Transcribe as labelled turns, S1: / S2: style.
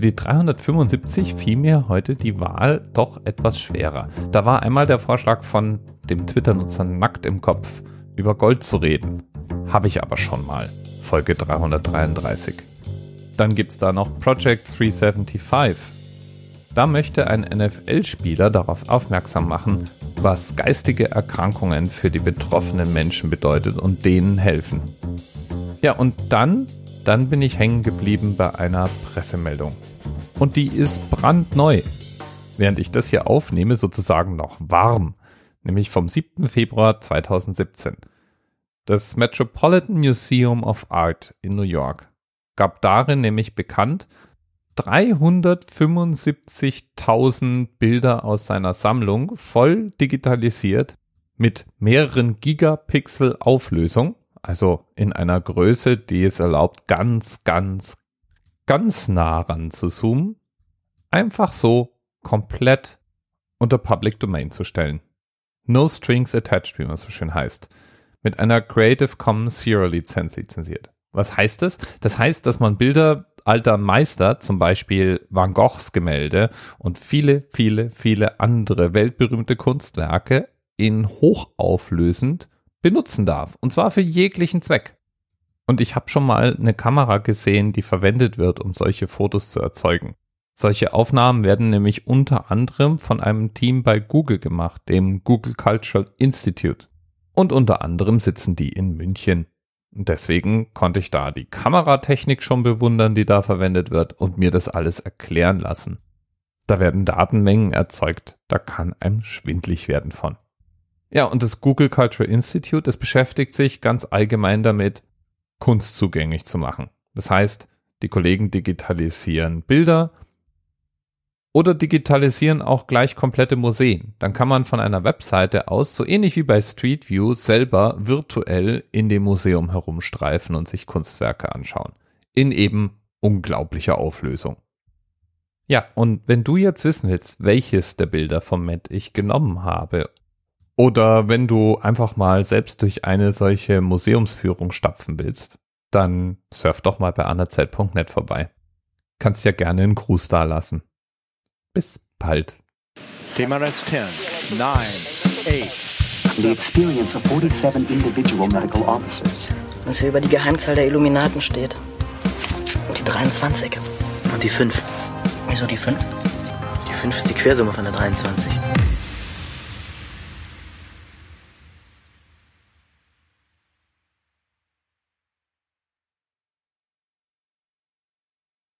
S1: Für die 375 fiel mir heute die Wahl doch etwas schwerer. Da war einmal der Vorschlag von dem Twitter-Nutzer Nackt im Kopf, über Gold zu reden. Habe ich aber schon mal. Folge 333. Dann gibt es da noch Project 375. Da möchte ein NFL-Spieler darauf aufmerksam machen, was geistige Erkrankungen für die betroffenen Menschen bedeutet und denen helfen. Ja, und dann, dann bin ich hängen geblieben bei einer Pressemeldung. Und die ist brandneu. Während ich das hier aufnehme, sozusagen noch warm. Nämlich vom 7. Februar 2017. Das Metropolitan Museum of Art in New York gab darin nämlich bekannt, 375.000 Bilder aus seiner Sammlung voll digitalisiert mit mehreren Gigapixel Auflösung, also in einer Größe, die es erlaubt, ganz, ganz, ganz nah ran zu zoomen, einfach so komplett unter Public Domain zu stellen. No strings attached, wie man so schön heißt. Mit einer Creative Commons Zero Lizenz lizenziert. Was heißt das? Das heißt, dass man Bilder alter Meister, zum Beispiel Van Goghs Gemälde und viele, viele, viele andere weltberühmte Kunstwerke in hochauflösend benutzen darf. Und zwar für jeglichen Zweck. Und ich habe schon mal eine Kamera gesehen, die verwendet wird, um solche Fotos zu erzeugen. Solche Aufnahmen werden nämlich unter anderem von einem Team bei Google gemacht, dem Google Cultural Institute. Und unter anderem sitzen die in München. Und deswegen konnte ich da die Kameratechnik schon bewundern, die da verwendet wird und mir das alles erklären lassen. Da werden Datenmengen erzeugt, da kann einem schwindlig werden von. Ja, und das Google Cultural Institute, das beschäftigt sich ganz allgemein damit, Kunst zugänglich zu machen. Das heißt, die Kollegen digitalisieren Bilder, oder digitalisieren auch gleich komplette Museen. Dann kann man von einer Webseite aus, so ähnlich wie bei Street View, selber virtuell in dem Museum herumstreifen und sich Kunstwerke anschauen. In eben unglaublicher Auflösung. Ja, und wenn du jetzt wissen willst, welches der Bilder vom Met ich genommen habe, oder wenn du einfach mal selbst durch eine solche Museumsführung stapfen willst, dann surf doch mal bei anerzeit.net vorbei. Kannst ja gerne einen Gruß da lassen. Bis bald. TMRS 10, 9,
S2: 8. The experience of 47 individual medical officers.
S3: Was hier über die Geheimzahl der Illuminaten steht. Und die 23.
S4: Und die 5.
S3: Wieso die 5?
S4: Die 5 ist die Quersumme von der 23.